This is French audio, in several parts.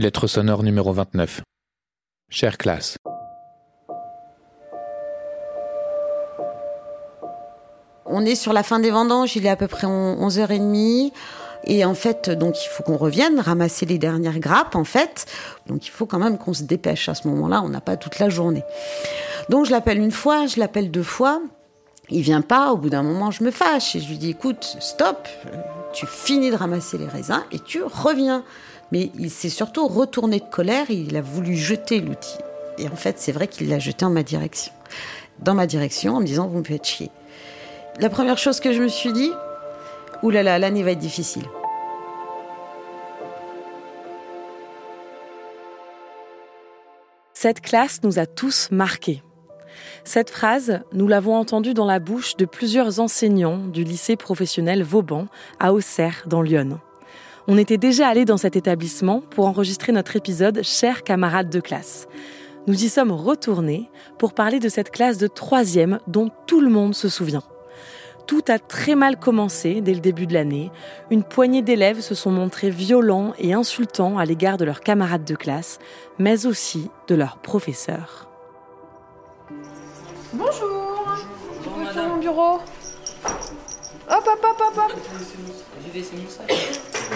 Lettre sonore numéro 29. Chère classe. On est sur la fin des vendanges, il est à peu près 11h30. Et en fait, il faut qu'on revienne ramasser les dernières grappes, en fait. Donc il faut quand même qu'on se dépêche à ce moment-là, on n'a pas toute la journée. Donc je l'appelle une fois, je l'appelle deux fois. Il vient pas, au bout d'un moment, je me fâche et je lui dis écoute, stop, tu finis de ramasser les raisins et tu reviens. Mais il s'est surtout retourné de colère, il a voulu jeter l'outil. Et en fait, c'est vrai qu'il l'a jeté en ma direction. Dans ma direction, en me disant vous me faites chier. La première chose que je me suis dit, oulala, l'année va être difficile. Cette classe nous a tous marqués. Cette phrase, nous l'avons entendue dans la bouche de plusieurs enseignants du lycée professionnel Vauban à Auxerre dans l'Yonne. On était déjà allés dans cet établissement pour enregistrer notre épisode Chers camarades de classe. Nous y sommes retournés pour parler de cette classe de troisième dont tout le monde se souvient. Tout a très mal commencé dès le début de l'année. Une poignée d'élèves se sont montrés violents et insultants à l'égard de leurs camarades de classe, mais aussi de leurs professeurs. Bonjour Bonjour mon bureau Hop, hop, hop, hop, hop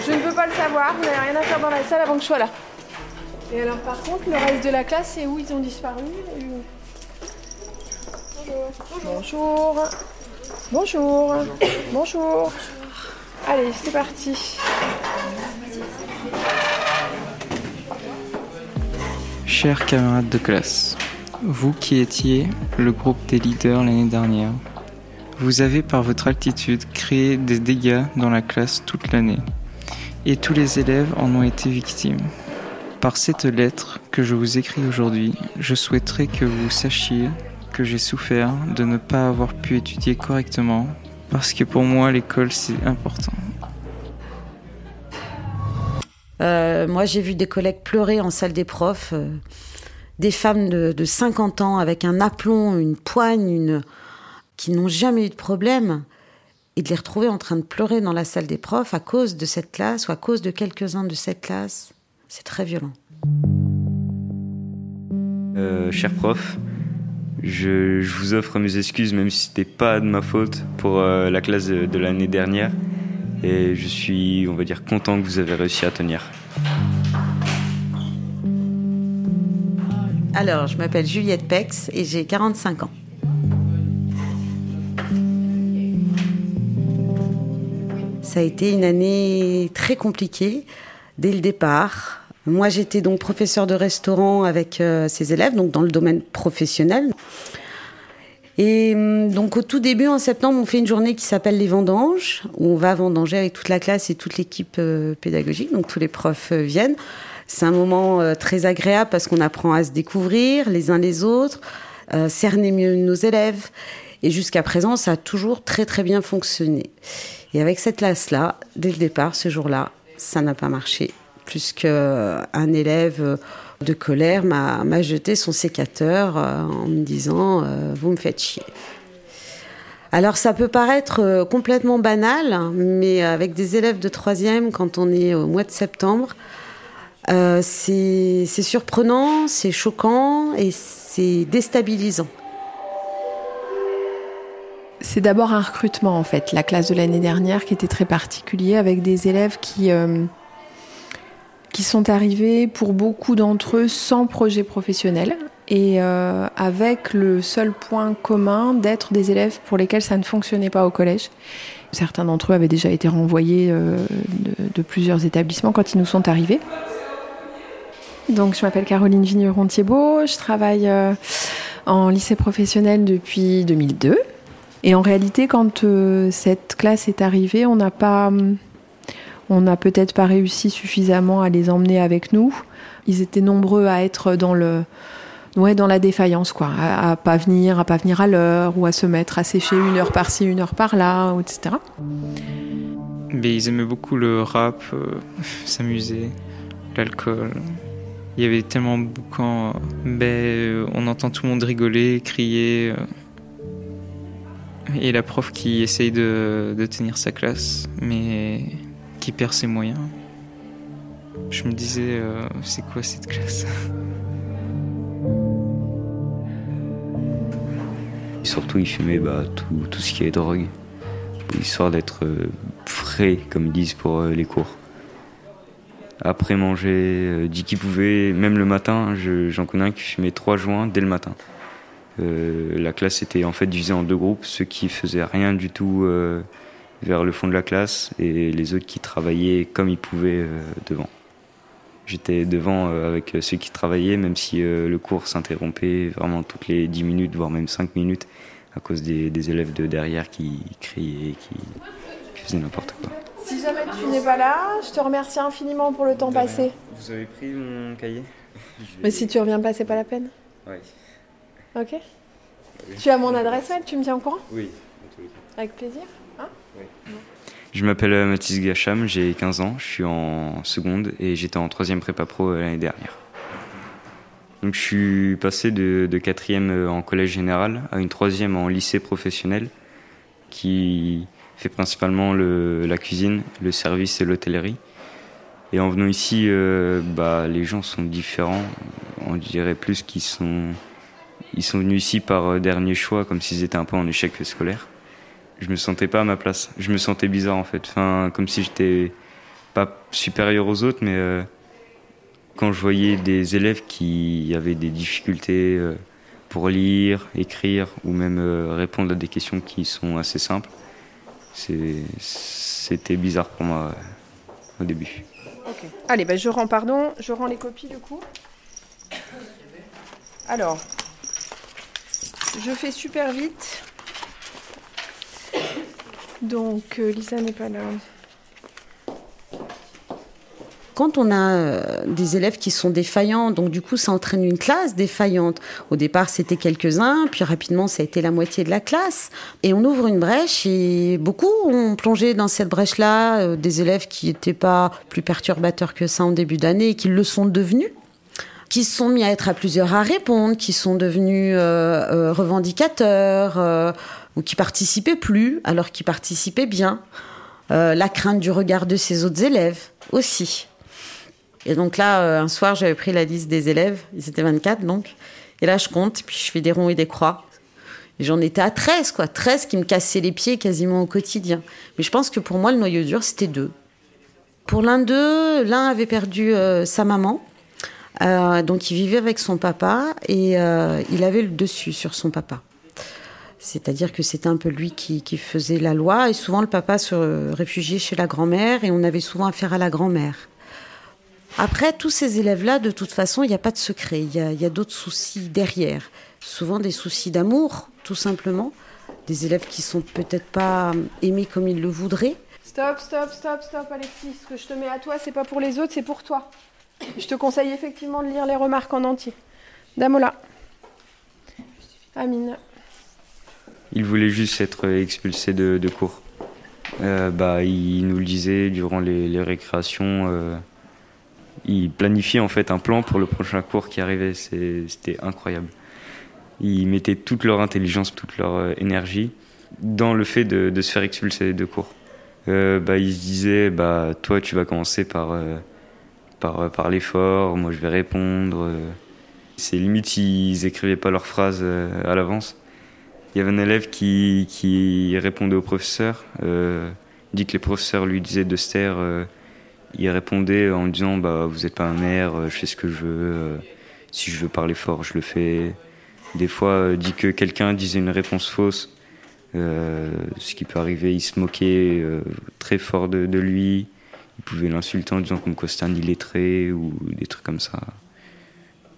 Je pas le savoir, vous n'avez rien à faire dans la salle avant que je sois là. Et alors par contre, le reste de la classe, c'est où ils ont disparu Bonjour. Bonjour. Bonjour. Bonjour. Allez, c'est parti. Chers camarades de classe, vous qui étiez le groupe des leaders l'année dernière, vous avez par votre altitude créé des dégâts dans la classe toute l'année. Et tous les élèves en ont été victimes. Par cette lettre que je vous écris aujourd'hui, je souhaiterais que vous sachiez que j'ai souffert de ne pas avoir pu étudier correctement, parce que pour moi l'école c'est important. Euh, moi j'ai vu des collègues pleurer en salle des profs, euh, des femmes de, de, 50 ans avec un aplomb, une poigne, qui n'ont jamais eu de problème, et de les retrouver en train de pleurer dans la salle des profs à cause de cette classe ou à cause de quelques-uns de cette classe, c'est très violent. Euh, cher prof, je, vous offre mes excuses, même si c'était pas de ma faute pour euh, la classe de, l'année dernière. Et je suis, on va dire, content que vous avez réussi à tenir. Alors, je m'appelle Juliette Pex et j'ai 45 ans. Ça a été une année très compliquée dès le départ. Moi, j'étais donc professeur de restaurant avec euh, ces élèves, donc dans le domaine professionnel. Et hum, donc au tout début, en septembre, on fait une journée qui s'appelle les vendanges, où on va vendanger avec toute la classe et toute l'équipe euh, pédagogique, donc tous les profs euh, viennent. C'est un moment très agréable parce qu'on apprend à se découvrir les uns les autres, cerner mieux nos élèves. Et jusqu'à présent, ça a toujours très très bien fonctionné. Et avec cette classe-là, dès le départ, ce jour-là, ça n'a pas marché plus qu'un élève de colère m'a jeté son sécateur euh, en me disant euh, Vous me faites chier. Alors ça peut paraître euh, complètement banal, mais avec des élèves de troisième, quand on est au mois de septembre, c'est surprenant, c'est choquant et c'est déstabilisant. C'est d'abord un recrutement en fait, la classe de l'année dernière qui était très particulier avec des élèves qui qui sont arrivés pour beaucoup d'entre eux sans projet professionnel et euh, avec le seul point commun d'être des élèves pour lesquels ça ne fonctionnait pas au collège. Certains d'entre eux avaient déjà été renvoyés de, de, plusieurs établissements quand ils nous sont arrivés. Donc, je m'appelle Caroline Vigneron-Thiebaud, je travaille en lycée professionnel depuis 2002. Et en réalité, quand euh, cette classe est arrivée, on n'a pas, on n'a peut-être pas réussi suffisamment à les emmener avec nous. Ils étaient nombreux à être dans le, ouais, dans la défaillance, quoi, à, à pas venir, à pas venir à l'heure, ou à se mettre à sécher une heure par-ci, une heure par-là, etc. Mais ils aimaient beaucoup le rap, euh, s'amuser, l'alcool. Il y avait tellement de boucans. Ben, on entend tout le monde rigoler, crier. Euh, et la prof qui essaye de, tenir sa classe, mais qui perd ses moyens. Je me disais, euh, c'est quoi cette classe? Surtout, il fumait bah, tout, tout, ce qui est drogue, histoire d'être euh, frais, comme ils disent, pour euh, les cours. Après manger, dit qu'il pouvait, même le matin, j'en connais un qui fumait trois joints dès le matin. Euh, la classe était en fait divisée en deux groupes, ceux qui faisaient rien du tout euh, vers le fond de la classe et les autres qui travaillaient comme ils pouvaient euh, devant. J'étais devant avec ceux qui travaillaient, même si le cours s'interrompait vraiment toutes les 10 minutes, voire même 5 minutes, à cause des, élèves de derrière qui criaient, qui, faisaient n'importe quoi. Si jamais tu n'es pas là, je te remercie infiniment pour le temps passé. Vous avez pris mon cahier? Mais si tu reviens pas, c'est pas la peine. Oui. Ok. Tu as mon adresse mail, tu me tiens au courant Oui. Avec plaisir. Hein je m'appelle euh, Mathis Gacham, j'ai 15 ans, je suis en seconde et j'étais en troisième prépa pro euh, l'année dernière. Donc je suis passé de, de quatrième euh, en collège général à une troisième en lycée professionnel qui fait principalement le, la cuisine, le service et l'hôtellerie. Et en venant ici, bah, les gens sont différents. On dirait plus qu'ils sont ils sont venus ici par euh, dernier choix, comme s'ils étaient un peu en échec scolaire. Je me sentais pas à ma place. Je me sentais bizarre en fait. Enfin, comme si j'étais pas supérieur aux autres, mais euh, quand je voyais des élèves qui avaient des difficultés euh, pour lire, écrire ou même répondre à des questions qui sont assez simples, c'était bizarre pour moi au début. Ok. Allez, ben je rends, pardon, je rends les copies du coup. Alors, je fais super vite. Donc, euh, Lisa n'est pas là. Quand on a euh, des élèves qui sont défaillants, donc du coup ça entraîne une classe défaillante. Au départ c'était quelques-uns, puis rapidement ça a été la moitié de la classe. Et on ouvre une brèche et beaucoup ont plongé dans cette brèche-là, euh, des élèves qui n'étaient pas plus perturbateurs que ça en début d'année et qui le sont devenus qui se sont mis à être à plusieurs à répondre, qui sont devenus euh, euh, revendicateurs euh, ou qui participaient plus alors qu'ils participaient bien. la crainte du regard de ses autres élèves aussi. Et donc là, un soir, j'avais pris la liste des élèves, ils étaient 24 donc, et là je compte, puis je fais des ronds et des croix. J'en étais à 13, quoi. 13 qui me cassaient les pieds quasiment au quotidien. Mais je pense que pour moi, le noyau dur, c'était deux. Pour l'un d'eux, l'un avait perdu sa maman, euh, donc il vivait avec son papa et euh, il avait le dessus sur son papa. C'est-à-dire que c'était un peu lui qui, faisait la loi et souvent le papa se réfugiait chez la grand-mère et on avait souvent affaire à la grand-mère. Après, tous ces élèves-là, de toute façon, il n'y a pas de secret. Il y a, d'autres soucis derrière. Souvent des soucis d'amour, tout simplement. Des élèves qui sont peut-être pas aimés comme ils le voudraient. Stop, stop, stop, stop, Alexis. Ce que je te mets à toi, c'est pas pour les autres, c'est pour toi. Je te conseille effectivement de lire les remarques en entier. Damola. Amine. Il voulait juste être expulsé de, cours. Euh, bah, il nous le disait durant les, récréations. Euh, il planifiait en fait un plan pour le prochain cours qui arrivait. C'était incroyable. Ils mettaient toute leur intelligence, toute leur euh, énergie dans le fait de, se faire expulser de cours. bah, ils se disaient, bah, toi tu vas commencer par par, par l'effort, moi je vais répondre. C'est limite s'ils écrivaient pas leurs phrases euh, à l'avance. Il y avait un élève qui, répondait au professeur, euh, dit que les professeurs lui disaient de se taire. Euh, il répondait en disant bah, Vous n'êtes pas un maire, je fais ce que je veux. si je veux parler fort, je le fais. Des fois, dit que quelqu'un disait une réponse fausse. ce qui peut arriver, il se moquait très fort de, lui. Il pouvait l'insulter en disant comme quoi c'était un illettré ou des trucs comme ça.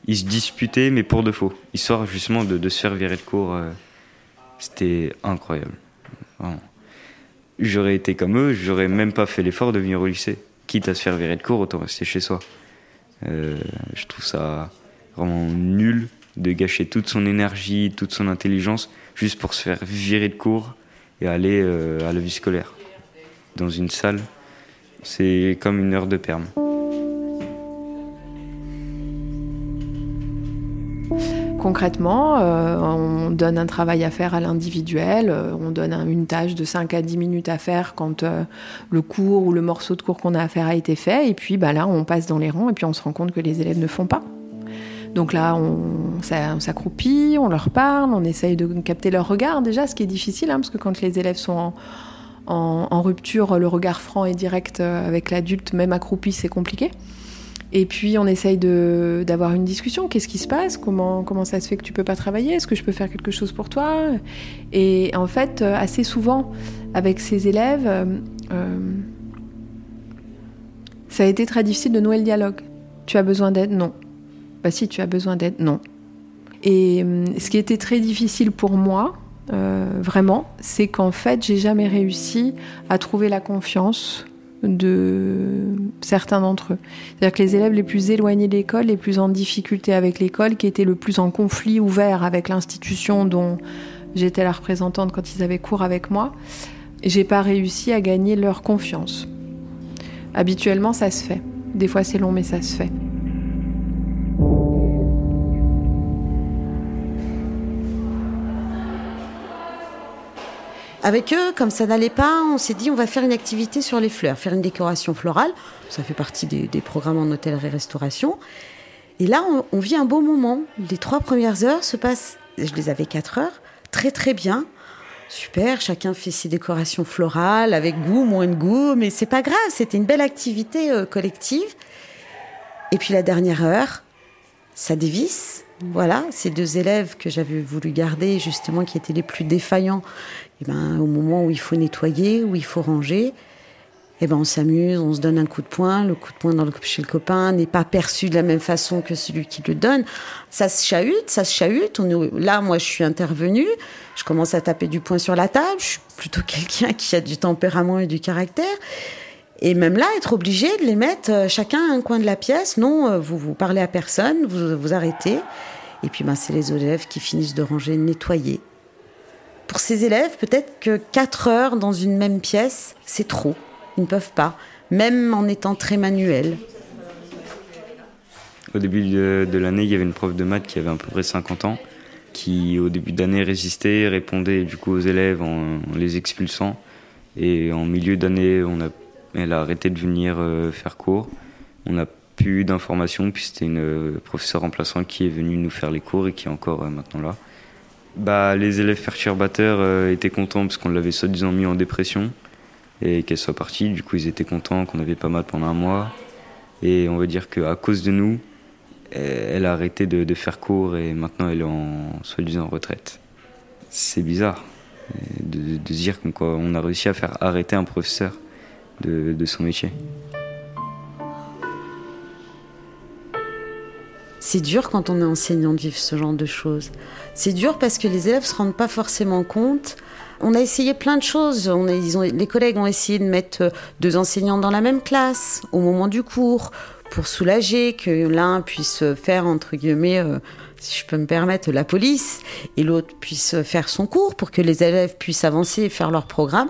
Il se disputait, mais pour de faux. Histoire justement de, se faire virer de cours. c'était incroyable. J'aurais été comme eux, j'aurais même pas fait l'effort de venir au lycée. Quitte à se faire virer de cours, autant rester chez soi. Euh, je trouve ça vraiment nul de gâcher toute son énergie, toute son intelligence, juste pour se faire virer de cours et aller euh, à la vie scolaire. Dans une salle, c'est comme une heure de perme. Concrètement, euh, on donne un travail à faire à l'individuel, euh, on donne une tâche de 5 à 10 minutes à faire quand euh, le cours ou le morceau de cours qu'on a à faire a été fait, et puis bah, là on passe dans les rangs et puis on se rend compte que les élèves ne font pas. Donc là, on, s'accroupit, on leur parle, on essaye de capter leur regard déjà, ce qui est difficile, hein, parce que quand les élèves sont en, en rupture, le regard franc et direct avec l'adulte, même accroupi, c'est compliqué. Et puis on essaye d'avoir une discussion. Qu'est-ce qui se passe? Comment, ça se fait que tu peux pas travailler? Est-ce que je peux faire quelque chose pour toi? Et en fait, euh, assez souvent, avec ces élèves, euh, euh, ça a été très difficile de nouer le dialogue. Tu as besoin d'aide? Non. Bah si, tu as besoin d'aide? Non. Et ce qui était très difficile pour moi, vraiment, c'est qu'en fait, j'ai jamais réussi à trouver la confiance de certains d'entre eux. C'est-à-dire que les élèves les plus éloignés de l'école, les plus en difficulté avec l'école, qui étaient le plus en conflit ouvert avec l'institution dont j'étais la représentante quand ils avaient cours avec moi, j'ai pas réussi à gagner leur confiance. Habituellement, ça se fait. Des fois, c'est long, mais ça se fait. Avec eux, comme ça n'allait pas, on s'est dit on va faire une activité sur les fleurs, faire une décoration florale. Ça fait partie des, programmes en hôtellerie-restauration. Et là, on, vit un beau moment. Les trois premières heures se passent, je les avais quatre heures, très très bien. Super, chacun fait ses décorations florales avec goût, moins de goût, mais c'est pas grave, c'était une belle activité euh, collective. Et puis la dernière heure, ça dévisse. Voilà, ces deux élèves que j'avais voulu garder, justement, qui étaient les plus défaillants, et eh ben, au moment où il faut nettoyer, où il faut ranger, eh ben, on s'amuse, on se donne un coup de poing. Le coup de poing dans le, chez le copain n'est pas perçu de la même façon que celui qui le donne. Ça se chahute, ça se chahute. On là, moi, je suis intervenue. Je commence à taper du poing sur la table. Je suis plutôt quelqu'un qui a du tempérament et du caractère. Et même là, être obligé de les mettre euh, chacun à un coin de la pièce. Non, euh, vous vous parlez à personne, vous vous arrêtez. Et puis, ben, c'est les élèves qui finissent de ranger, de nettoyer. Pour ces élèves, peut-être que 4 heures dans une même pièce, c'est trop. Ils ne peuvent pas, même en étant très manuels. Au début de, l'année, il y avait une prof de maths qui avait à peu près 50 ans, qui au début d'année résistait, répondait du coup aux élèves en, les expulsant. Et en milieu d'année, on a, elle a arrêté de venir euh, faire cours. On n'a plus d'informations, puis c'était une euh, professeure remplaçante qui est venue nous faire les cours et qui est encore euh, maintenant là bah, Les élèves perturbateurs étaient contents parce qu'on l'avait soi-disant mis en dépression et qu'elle soit partie. Du coup, ils étaient contents qu'on avait pas mal pendant un mois. Et on va dire qu'à cause de nous, elle a arrêté de, faire cours et maintenant elle est en soi-disant retraite. C'est bizarre de, dire qu'on a réussi à faire arrêter un professeur de son métier. C'est dur quand on est enseignant de vivre ce genre de choses. C'est dur parce que les élèves se rendent pas forcément compte. On a essayé plein de choses. Les collègues ont essayé de mettre deux enseignants dans la même classe au moment du cours pour soulager que l'un puisse faire entre guillemets, euh, si je peux me permettre, la police et l'autre puisse faire son cours pour que les élèves puissent avancer et faire leur programme.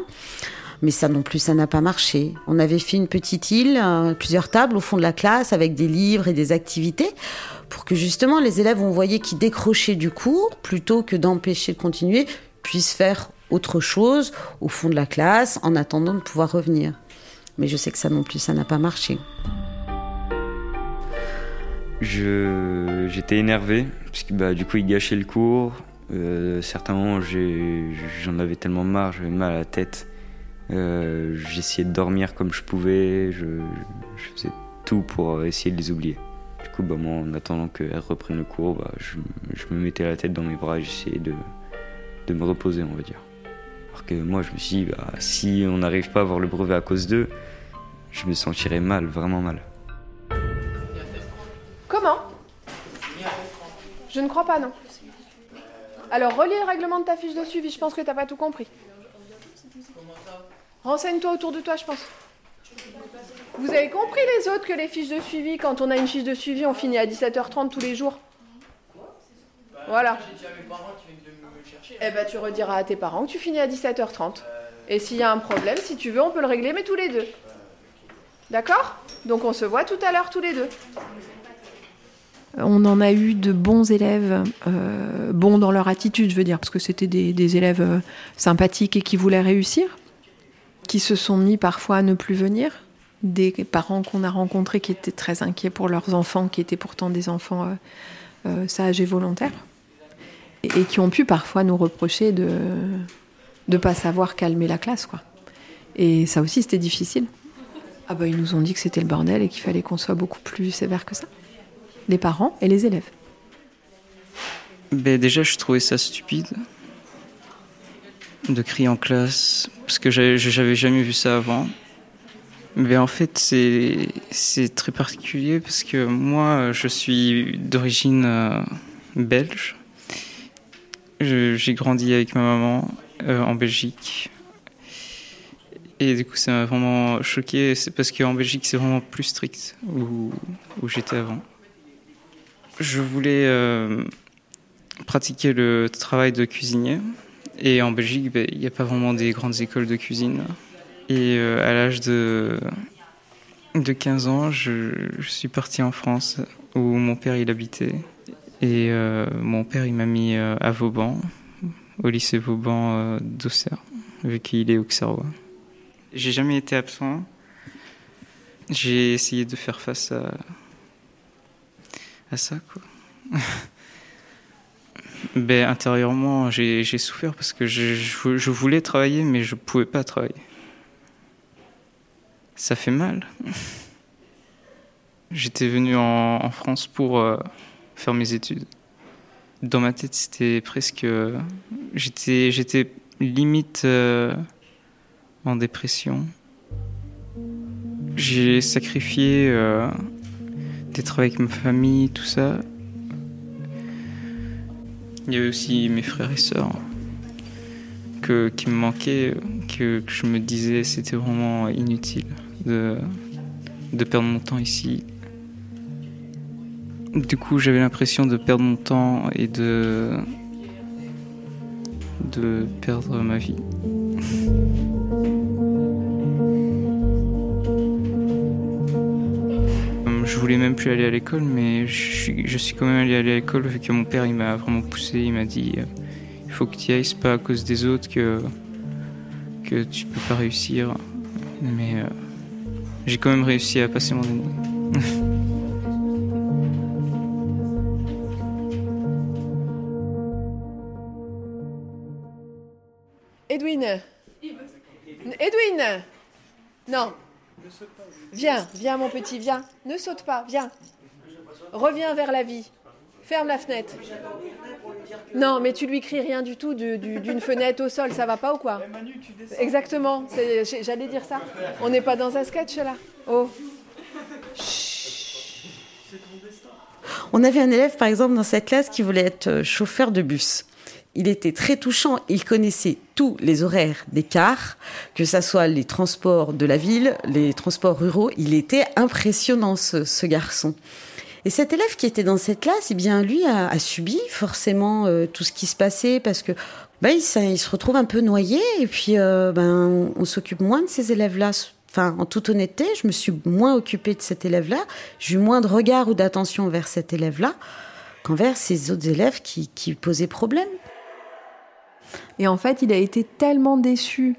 Mais ça non plus, ça n'a pas marché. On avait fait une petite île, euh, plusieurs tables au fond de la classe avec des livres et des activités pour que justement les élèves, on voyait qui décrochaient du cours, plutôt que d'empêcher de continuer, puissent faire autre chose au fond de la classe en attendant de pouvoir revenir. Mais je sais que ça non plus, ça n'a pas marché. J'étais énervé, parce que bah, du coup, ils gâchaient le cours. Euh, certains moments, j'en avais tellement marre, j'avais mal à la tête. Euh, j'essayais de dormir comme je pouvais, je, faisais tout pour essayer de les oublier. Du coup, bah, moi, en attendant qu'elle reprenne le cours, bah, je, me mettais la tête dans mes bras et j'essayais de, de me reposer, on va dire. Alors que moi, je me suis dit, bah, si on n'arrive pas à avoir le brevet à cause d'eux, je me sentirais mal, vraiment mal. Comment? Je ne crois pas, non. Alors, relis le règlement de ta fiche de suivi, je pense que t'as pas tout compris. Renseigne-toi autour de toi, je pense. Vous avez compris les autres que les fiches de suivi, quand on a une fiche de suivi, on finit à 17h30 tous les jours Voilà. Eh ben, tu rediras à tes parents que tu finis à 17h30. Et s'il y a un problème, si tu veux, on peut le régler, mais tous les deux. D'accord? Donc on se voit tout à l'heure tous les deux. On en a eu de bons élèves, euh, bons dans leur attitude, je veux dire, parce que c'était des, des élèves euh, sympathiques et qui voulaient réussir, qui se sont mis parfois à ne plus venir. Des parents qu'on a rencontrés qui étaient très inquiets pour leurs enfants, qui étaient pourtant des enfants euh, euh, sages et volontaires, et, qui ont pu parfois nous reprocher de ne pas savoir calmer la classe. Quoi. Et ça aussi, c'était difficile. Ah bah, ils nous ont dit que c'était le bordel et qu'il fallait qu'on soit beaucoup plus sévère que ça. Les parents et les élèves. Ben déjà, je trouvais ça stupide de crier en classe parce que j'avais jamais vu ça avant. Mais en fait, c'est très particulier parce que moi, je suis d'origine euh, belge. J'ai grandi avec ma maman euh, en Belgique. Et du coup, ça m'a vraiment choqué. C'est parce qu'en Belgique, c'est vraiment plus strict où, où j'étais avant. Je voulais euh, pratiquer le travail de cuisinier. Et en Belgique, ben, il n'y a pas vraiment des grandes écoles de cuisine. Et euh, à l'âge de, de 15 ans, je, suis parti en France où mon père il habitait. Et euh, mon père il m'a mis euh, à Vauban, au lycée Vauban d'Auxerre, vu qu'il est auxerrois. J'ai jamais été absent. J'ai essayé de faire face à, à ça, quoi. ben, intérieurement, j'ai souffert parce que je, voulais travailler, mais je pouvais pas travailler. Ça fait mal. J'étais venu en, France pour euh, faire mes études. Dans ma tête, c'était presque. euh, J'étais, limite euh, en dépression. J'ai sacrifié euh, d'être avec ma famille, tout ça. Il y avait aussi mes frères et sœurs que, qui me manquaient, que, je me disais c'était vraiment inutile de, perdre mon temps ici. Du coup, j'avais l'impression de perdre mon temps et de perdre ma vie. Voulais même plus aller à l'école, mais je suis, je suis quand même allé à l'école vu que mon père il m'a vraiment poussé. Il m'a dit euh, il faut que tu y ailles, c'est pas à cause des autres que, que tu peux pas réussir. Mais euh, j'ai quand même réussi à passer mon année. Edwin Edwin Non. Viens, viens mon petit, viens. Ne saute pas, viens. Reviens vers la vie. Ferme la fenêtre. Non, mais tu lui cries rien du tout du- du- d'une fenêtre au sol, ça va pas ou quoi? Exactement, j'allais dire ça. On n'est pas dans un sketch là. Oh. On avait un élève, par exemple, dans cette classe qui voulait être euh, chauffeur de bus. Il était très touchant. Il connaissait tous les horaires des cars, que ça soit les transports de la ville, les transports ruraux. Il était impressionnant, ce, garçon. Et cet élève qui était dans cette classe, eh bien, lui a, subi forcément euh, tout ce qui se passait parce que ben, il, se retrouve un peu noyé et puis euh, ben, on, on s'occupe moins de ces élèves-là. Enfin, en toute honnêteté, je me suis moins occupée de cet élève-là. J'ai eu moins de regard ou d'attention vers cet élève-là qu'envers ces autres élèves qui, qui posaient problème. Et en fait, il a été tellement déçu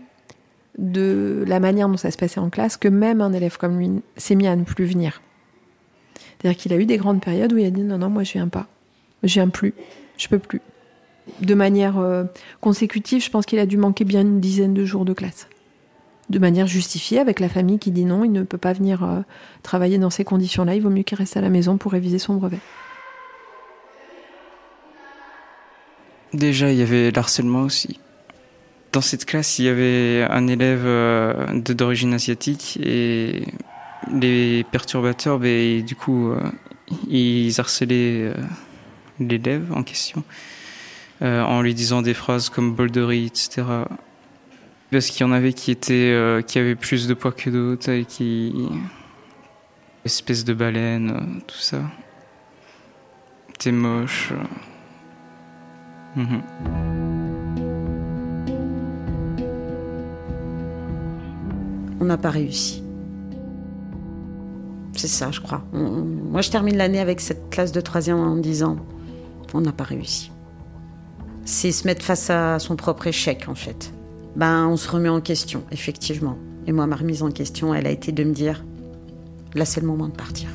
de la manière dont ça se passait en classe que même un élève comme lui s'est mis à ne plus venir. C'est-à-dire qu'il a eu des grandes périodes où il a dit non, non, moi je viens pas. Je viens plus. Je peux plus. De manière euh, consécutive, je pense qu'il a dû manquer bien une dizaine de jours de classe. De manière justifiée, avec la famille qui dit non, il ne peut pas venir euh, travailler dans ces conditions-là, il vaut mieux qu'il reste à la maison pour réviser son brevet. Déjà, il y avait l'harcèlement aussi. Dans cette classe, il y avait un élève euh, d'origine asiatique et les perturbateurs, ben, du coup, euh, ils harcelaient l'élève en question en lui disant des phrases comme bolderie, etc. Parce qu'il y en avait qui étaient, qui avaient plus de poids que d'autres et qui espèce de baleine, tout ça. T'es moche. On n'a pas réussi. C'est ça, je crois. moi, je termine l'année avec cette classe de troisième en disant on n'a pas réussi. C'est se mettre face à son propre échec, en fait. Ben, on se remet en question, effectivement. Et moi, ma remise en question, elle a été de me dire là, c'est le moment de partir.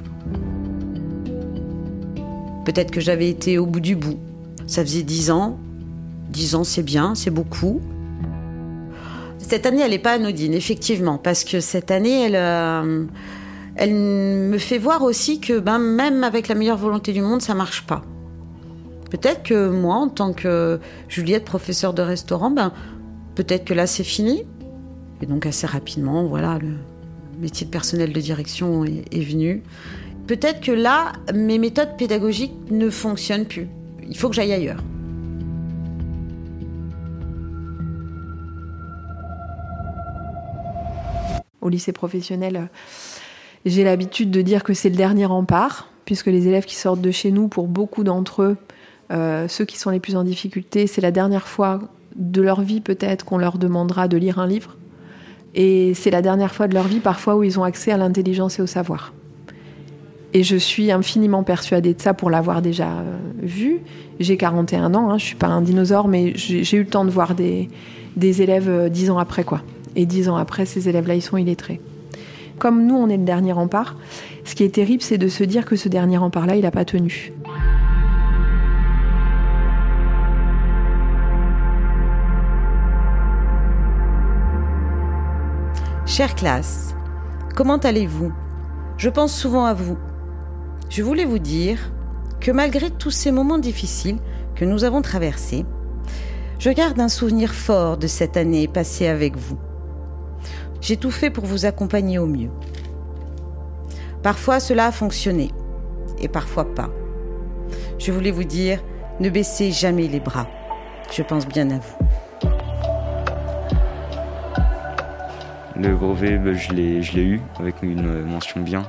Peut-être que j'avais été au bout du bout. Ça faisait dix ans. Dix ans, c'est bien, c'est beaucoup. Cette année, elle n'est pas anodine, effectivement, parce que cette année, elle, euh, elle me fait voir aussi que ben, même avec la meilleure volonté du monde, ça marche pas. Peut-être que moi, en tant que Juliette, professeure de restaurant, ben, peut-être que là, c'est fini. Et donc, assez rapidement, voilà, le métier de personnel de direction est, est venu. Peut-être que là, mes méthodes pédagogiques ne fonctionnent plus. Il faut que j'aille ailleurs. Au lycée professionnel, j'ai l'habitude de dire que c'est le dernier rempart, puisque les élèves qui sortent de chez nous, pour beaucoup d'entre eux, euh, ceux qui sont les plus en difficulté, c'est la dernière fois de leur vie peut-être qu'on leur demandera de lire un livre. Et c'est la dernière fois de leur vie parfois où ils ont accès à l'intelligence et au savoir. Et je suis infiniment persuadée de ça pour l'avoir déjà euh, vu. J'ai 41 ans, hein, je suis pas un dinosaure, mais j'ai eu le temps de voir des, élèves euh, dix ans après, quoi. Et dix ans après, ces élèves-là, ils sont illettrés. Comme nous, on est le dernier rempart, ce qui est terrible, c'est de se dire que ce dernier rempart-là, il n'a pas tenu. Chère classe, comment allez-vous? Je pense souvent à vous je voulais vous dire que malgré tous ces moments difficiles que nous avons traversés, je garde un souvenir fort de cette année passée avec vous. J'ai tout fait pour vous accompagner au mieux. Parfois cela a fonctionné et parfois pas. Je voulais vous dire, ne baissez jamais les bras. Je pense bien à vous. Le brevet, ben, je l'ai eu avec une mention bien.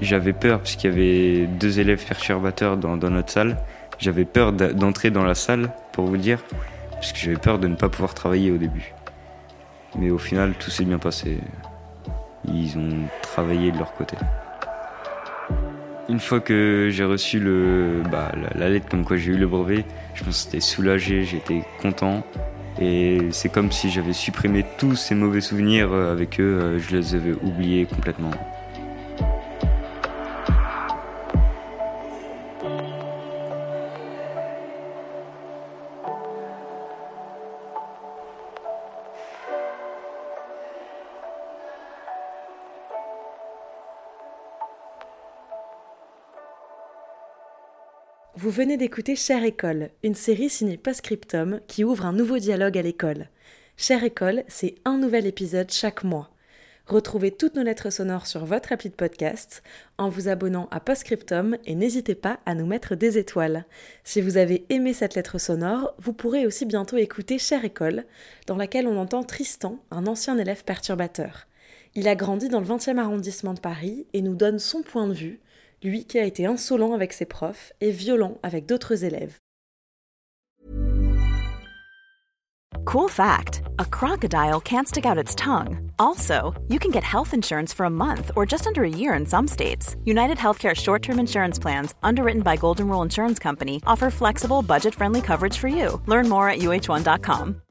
J'avais peur parce qu'il y avait deux élèves perturbateurs dans, notre salle. J'avais peur d'entrer dans la salle, pour vous dire, parce que j'avais peur de ne pas pouvoir travailler au début. Mais au final, tout s'est bien passé. Ils ont travaillé de leur côté. Une fois que j'ai reçu bah, la, lettre comme quoi j'ai eu le brevet, je me sentais soulagé, j'étais content. Et c'est comme si j'avais supprimé tous ces mauvais souvenirs euh, avec eux, euh, je les avais oubliés complètement. Vous venez d'écouter Chère École, une série signée Postscriptum qui ouvre un nouveau dialogue à l'école. Chère École, c'est un nouvel épisode chaque mois. Retrouvez toutes nos lettres sonores sur votre appli de podcast en vous abonnant à Postscriptum et n'hésitez pas à nous mettre des étoiles. Si vous avez aimé cette lettre sonore, vous pourrez aussi bientôt écouter Chère École, dans laquelle on entend Tristan, un ancien élève perturbateur. Il a grandi dans le 20e arrondissement de Paris et nous donne son point de vue lui qui a été insolent avec ses profs et violent avec d'autres élèves. Cool fact a crocodile can't stick out its tongue. Also, you can get health insurance for a month or just under a year in some states. United Healthcare short term insurance plans, underwritten by Golden Rule Insurance Company, offer flexible, budget friendly coverage for you. Learn more at uh1.com.